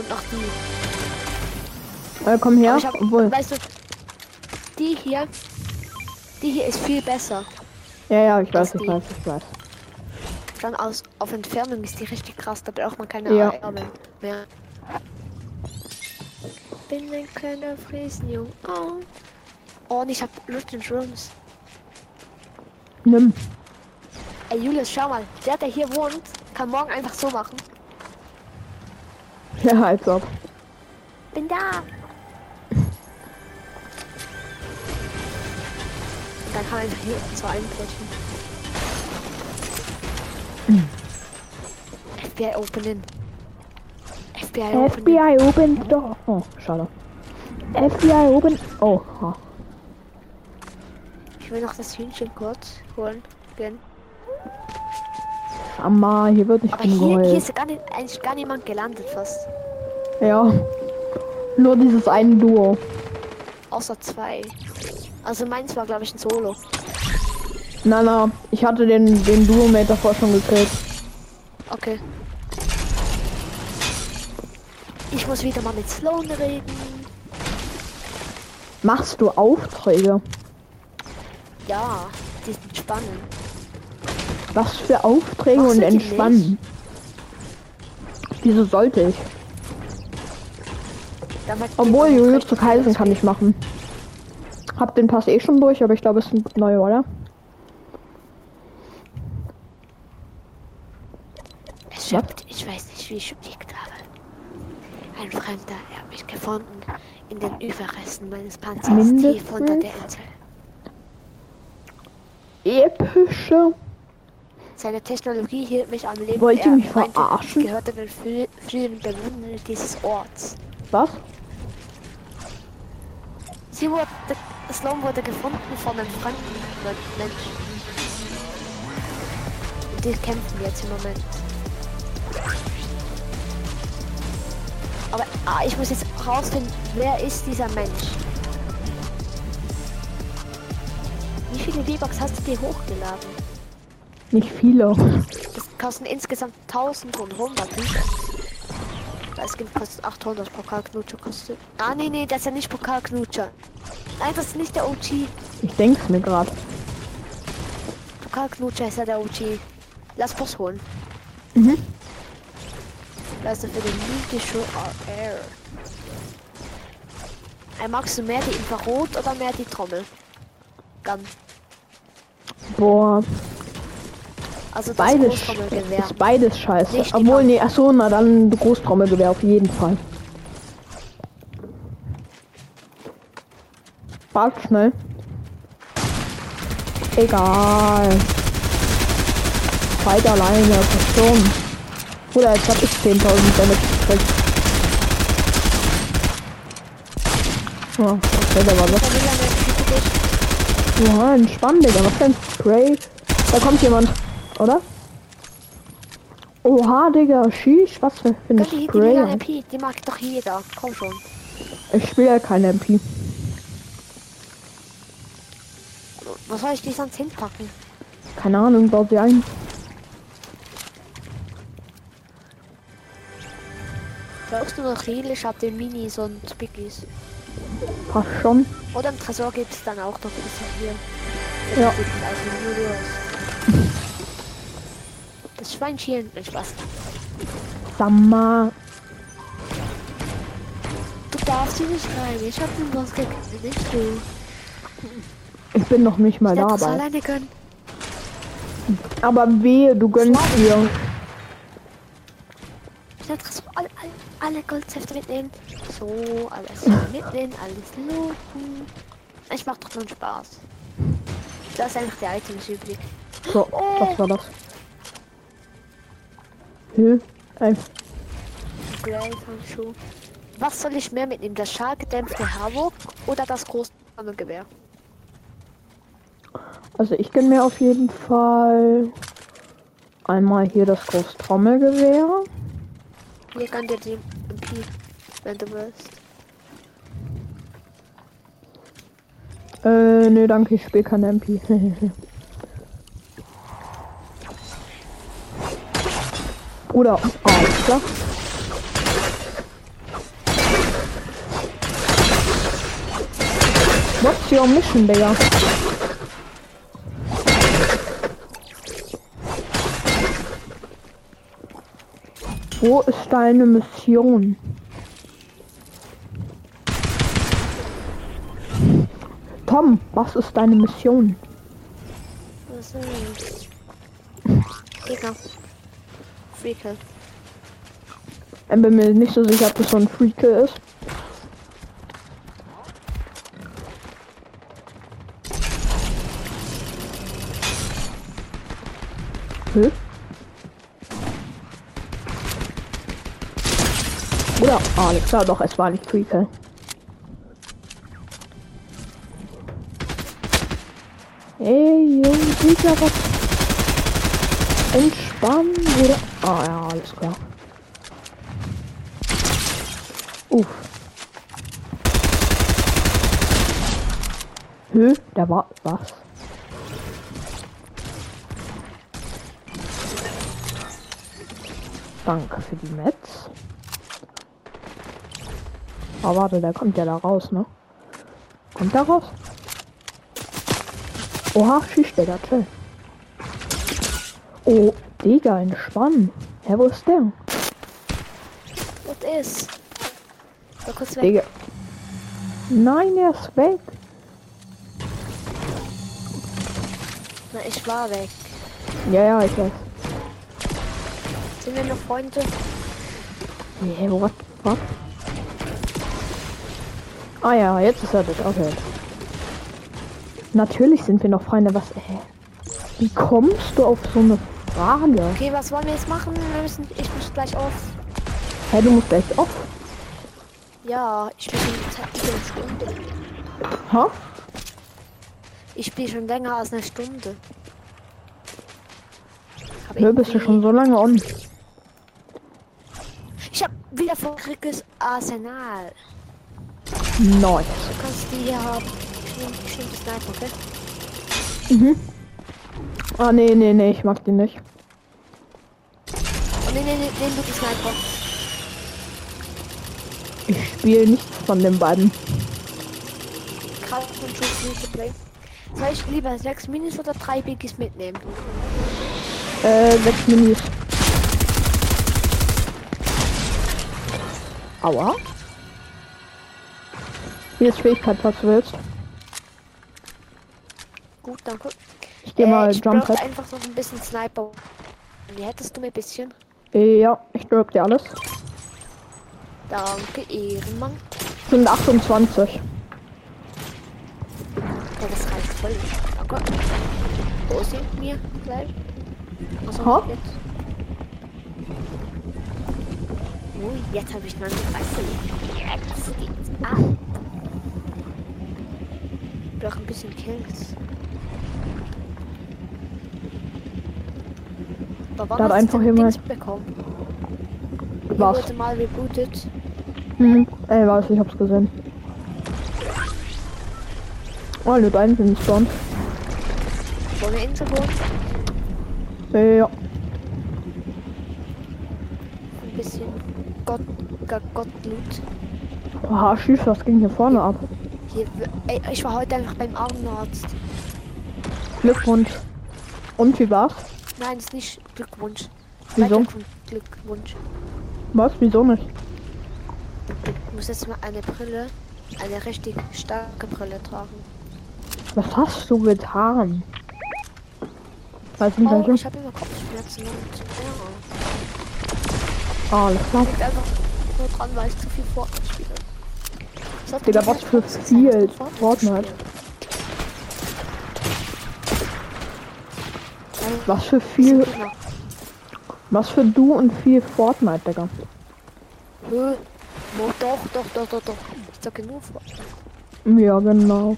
Und noch die. Äh, komm her. Hab, weißt du, die hier, die hier ist viel besser. Ja, ja, ich weiß, das ich weiß, ich weiß. Dann aus, auf Entfernung ist die richtig krass, da braucht man keine Ja. AR mehr. Bin ein kleiner Friesenjung. Oh. oh, und ich hab Lust in Shrooms. Nimm. Ey, Julius, schau mal. Der, der hier wohnt, kann morgen einfach so machen. Ja, als ob. Bin da. Dann kann man einfach hier so einbrechen. FBI opening. FBI opening. FBI open door. Oh, schade. FBI open. Oh. Ich will noch das Hühnchen kurz holen. Gehen. Amma, hier wird nicht Aber hier, hier ist gar nicht, eigentlich gar niemand gelandet fast. Ja. Nur dieses eine Duo. Außer zwei. Also meins war glaube ich ein Solo. Na, na, ich hatte den, den Duo-Mate davor schon gekillt. Okay. Ich muss wieder mal mit Sloan reden. Machst du Aufträge? Ja, die sind spannend. Was für Aufträge Machst und entspannen? Wieso sollte ich? Obwohl, recht zu Kaisen kann ich machen. Hab den Pass eh schon durch, aber ich glaube, es sind neue, oder? Es stimmt, ich weiß nicht, wie ich überlegt habe. Ein Fremder, er hat mich gefunden in den Überresten meines Panzers tief unter der Insel. Epische. Seine Technologie hielt mich am Leben. Wollt ihr mich verarschen? Gehörte den frü- früheren Bewohnern dieses Orts. Was? Sie wurde, Sloan wurde gefunden von einem fremden Menschen. Und die kämpfen jetzt im Moment. Aber ah, ich muss jetzt rausfinden, wer ist dieser Mensch? Wie viele V-Bucks hast du dir hochgeladen? Nicht viele. Das kosten insgesamt 1000 und 100 V-Bucks. Das Skin kostet 800, Pokalknutscher kostet... Ah, nee, nee, das ist ja nicht Pokalknutscher. Nein, das ist nicht der OG. Ich denk's mir gerade. Pokalknutscher ist ja der OG. Lass Boss holen. Mhm. Leiste für den Multishow RR. Äh, magst du mehr die Infrarot oder mehr die Trommel? Gun. Boah, Also beides, ist beides scheiße. Nicht Obwohl, nee, achso, na dann Großtrommelgewehr auf jeden Fall. Warte schnell. Egal. Fight alleine, verstorben. Oder jetzt hab ich 10.000 Damage gekriegt. Oh, okay, der war dich. Ja, entspann, Digga. Was ein Spray? Da kommt jemand, oder? Oha, Digga. Schieß, was für ein Gönn die, die Spray. MP, die mag doch jeder. Komm schon. Ich spiele ja keine MP. Wo soll ich die sonst hinpacken? Keine Ahnung, baut sie ein. Brauchst du noch Heal? Ich hab den Minis und Biggies. Passt schon. Oder im Tresor gibt es dann auch noch das hier. Ja. Also. Das Schweinchen. Nein, Spaß. Samma. Du darfst hier nicht rein. Ich hab den Boss gekillt. Nicht du. Ich bin noch nicht mal Ich dabei. alleine können. Aber wehe, du gönnst dir. Ich hätte alle, alle, alle Goldsäfte mitnehmen. So, alles mitnehmen, alles looten. Ich mach doch nur Spaß. Ich lasse einfach die Items übrig. So, was war das? Handschuh. Was soll ich mehr mitnehmen? Das schallgedämpfte Havoc oder das große Gewehr? Also ich gönn mir auf jeden Fall einmal hier das Großtrommelgewehr. Hier kann dir die MP, wenn du willst. Äh, nee, danke, ich spiele keine MP. Oder Alter. What's your mission, Digga? Wo ist deine Mission? Tom, was ist deine Mission? Was ist Digga. Freaker. Ich bin mir nicht so sicher, ob das so ein Freak ist. Hä? Oder Alex, ja doch, es war nicht Freaker. Ey, Jungs, Freaker, was? Entspannen, oder? Ah ja, alles klar. Uff. Hö, da war was. Danke für die Metz. Oh, warte, der kommt ja da raus, ne? Kommt da raus? Oha, schießt der da, chill. Oh, Digga, entspannen. Hä, wo ist der? Was ist? So kurz weg. Digga. Nein, er ist weg. Na, ich war weg. Ja, ja, ich weiß. Sind wir noch Freunde? Nee, what? Was? Ah ja, jetzt ist er das. Okay. Natürlich sind wir noch Freunde. Was? Äh, wie kommst du auf so eine Frage? Okay, was wollen wir jetzt machen? Wir müssen, ich muss gleich auf. Hä, du musst echt auf. Ja, ich bin schon eine Stunde. Ha? Ich spiele schon länger als eine Stunde. Hab Nö, bist du schon so lange on. Ich hab wieder verrücktes Arsenal. Nice. Du kannst die hier haben. Ich nehme die Sniper, okay? Mhm. Ah, nee, nee, nee, ich mag die nicht. Oh, nee, nee, nee, du die Sniper. Ich spiele nichts von den beiden. Kraft und Schuss nicht geplay. Soll ich lieber sechs Minis oder drei Biggies mitnehmen? Äh, sechs Minis. Aua. Hier ist Fähigkeit, was du willst. Gut, danke. Ich gehe mal äh, ich Jump Pad. einfach noch ein bisschen Sniper. Wie hättest du mir ein bisschen? Ja, ich drück dir alles. Danke, Ehrenmann. Sind 28. Okay, das reicht voll. Danke. Wo sind wir gleich? Also Ha? jetzt. Oh, jetzt habe ich meine Fresse. Jetzt geht's ab. Ich brauche ein bisschen Kills. Aber wann Da hat einfach jemand- bekommen? Was? wurde mal rebootet. Hm, ey, weiß, ich hab's gesehen. Oh, eine beiden sind spawn. Wollen wir Insel holen? Ja. Ein bisschen Gott, Gott, Gottblut. Oha, schieß, was ging hier vorne ab? Hier, ey, ich war heute einfach beim Augenarzt. Glückwunsch. Und wie war's? Nein, ist nicht Glückwunsch. Wieso? Glückwunsch. Was? Wieso nicht? Du musst jetzt mal eine Brille, eine richtig starke Brille tragen. Was hast du getan? Weiß nicht, Oh, ich habe immer Kopfschmerzen und ja. Ah, alles klar. Liegt einfach nur dran, weil ich zu viel Fortnite spiele. Sollte Digga, die was für viel du Fortnite. Was für viel. Was für du und viel Fortnite, Digga. Hö, doch, doch, doch, doch, doch. Ich zocke nur Fortnite. Ja, genau.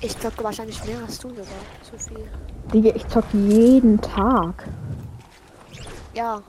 Ich zocke wahrscheinlich mehr als du sogar. So viel. Digga, ich zock jeden Tag. Ja.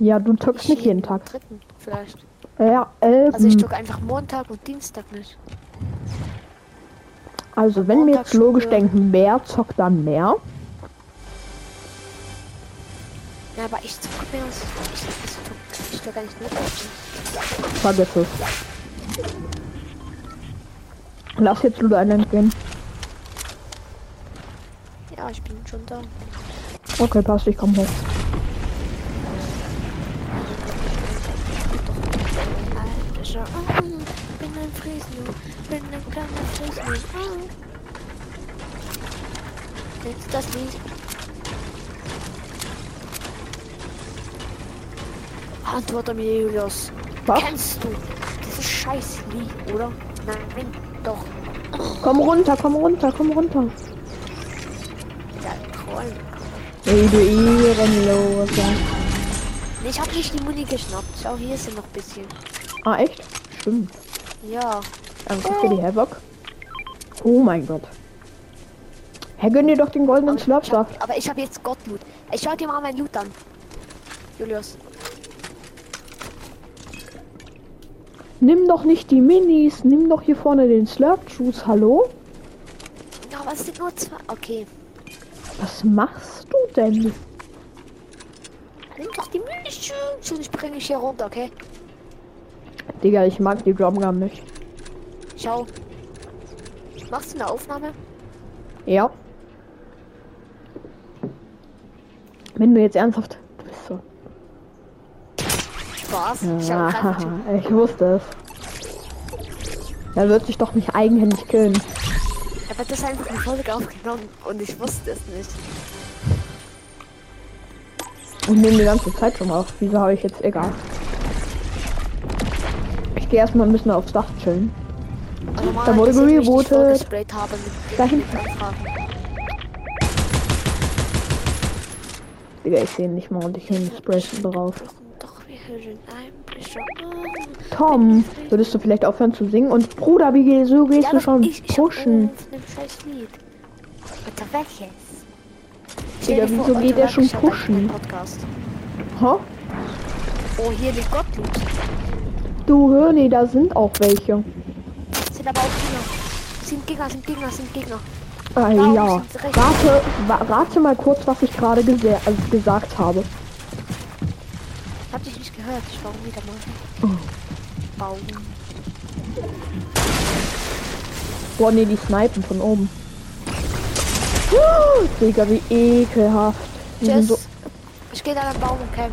Ja, du zockst nicht jeden Tag. Dritten vielleicht. Ja, ähm, Also ich zocke einfach Montag und Dienstag nicht. Also wenn wir jetzt logisch denken, wer zockt dann mehr? Ja, aber ich zocke mehr als ich, ich, ich, ich gar nicht mit. Vergiss es. Lass jetzt Ludo Island gehen. Ja, ich bin schon da. Okay, passt, ich komm hoch. Alter, ah, bin ein Friesen, bin ein kleiner Friesen. Ah. Kennst du das Lied? Antworte mir, Julius. Was? Kennst du dieses scheiß Lied, oder? Nein, doch. Komm runter, komm runter, komm runter. Ja, Troll. Ey, du Ehrenloser. Ich hab nicht die Muni geschnappt. Schau, hier ist ja noch ein bisschen. Ah, echt? Stimmt. Ja. Danke für die Havoc. Oh mein Gott. Herr, gönn dir doch den goldenen Slurpsaft. aber ich hab jetzt Gottloot. Ich schau dir mal mein Loot an. Julius. Nimm doch nicht die Minis, nimm doch hier vorne den Slurp Juice, hallo? Ja, es sind nur zwei. Okay. Was machst du denn? Nimm doch die. Und ich bringe ich hier runter, okay? Digga, ich mag die Drumgun nicht. Schau. Machst du eine Aufnahme? Ja. Wenn du jetzt ernsthaft. Du bist so. Spaß. Ja, ich wusste es. Er wird sich doch nicht eigenhändig killen. aber das ist einfach eine Folge aufgenommen und ich wusste es nicht. Und nehme die ganze Zeit schon auf. Wieso habe ich jetzt egal? Gehe erstmal ein bisschen aufs Dach chillen. Also mal, wurde vollgesprayt habe mit, Da hinten. Digga, ich sehe ihn nicht mal und ich nehme Sprayen drauf. Tom, würdest du vielleicht aufhören zu singen? Und Bruder, wie geh- so gehst Ja, du schon ich, ich pushen? Welches? Digga, vor, wieso geht er schon pushen? Ha? Oh, hier liegt Gottloot. Du hör nee, da sind auch welche. Sind aber auch Gegner. Sind Gegner, sind Gegner, sind Gegner. Ah, Warum ja. Rate, wa rate mal kurz, was ich gerade gese- also gesagt habe. Hab dich nicht gehört. Ich baue wieder mal. Oh. Bauen. Boah, nee, die snipen von oben. Oh, Digga, wie ekelhaft. Tschüss. so, Ich gehe dann am Baum und camp.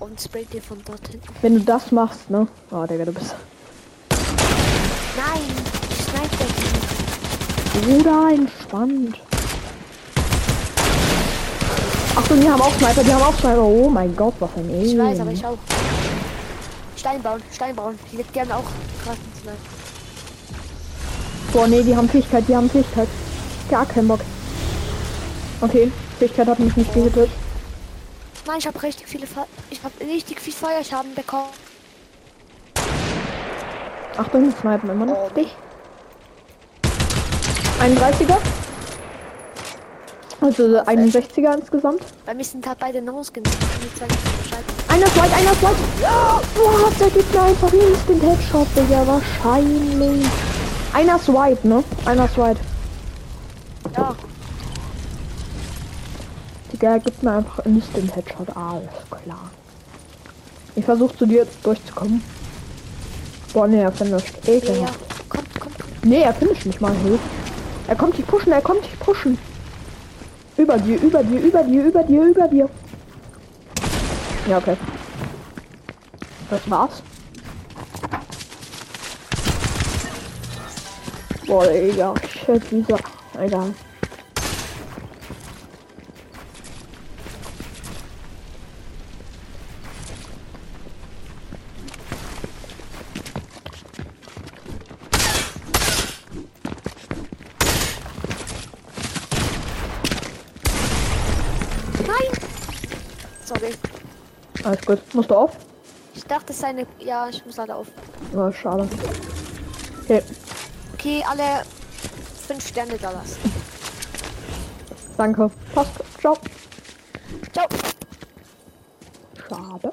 Und spray dir von dort hinten. wenn du das machst, ne? Oh, Digga, du bist. Nein, ich snipe den nicht. Bruder, entspannt. Achtung, die haben auch Sniper, die haben auch Sniper. Oh mein Gott, was ein Ich Alien. weiß, aber ich auch. Stein bauen, Stein bauen. Die liegt gerne auch krass ins Snipe. Boah, nee, die haben Fähigkeit, die haben Fähigkeit. Gar keinen Bock. Okay, Fähigkeit hat mich nicht gehittet. Nein, ich habe richtig viele Fe ich habe richtig viel Feuerschaden bekommen. Achtung, die snipen immer noch Oh, dich. 31er. Also 61er insgesamt. Bei mir sind halt beide No-Skins. Nicht. Einer ist white, einer. Ja, Boah, der gibt mir einfach instant Headshot, Digga. Wahrscheinlich. Einer ist white, ne? Einer ist white. Ja, Digga, gibt mir einfach instant Headshot. Alles klar. Ich versuche zu dir durchzukommen. Boah, ne, er finisht. ja, ja. Ekelhaft. Kommt, kommt. Nee, er finisht nicht mal. Hilf. Er kommt dich pushen, er kommt dich pushen. Über dir, über dir, über dir, über dir, über dir. Ja, okay. Das war's. Boah, Digga. Shit, dieser. Egal. Nein! Sorry. Alles gut. Musst du auf? Ich dachte, es sei eine. Ja, ich muss leider auf. Ja, schade. Okay, Okay, alle fünf Sterne da lassen. danke. Passt. Ciao. Ciao. Schade.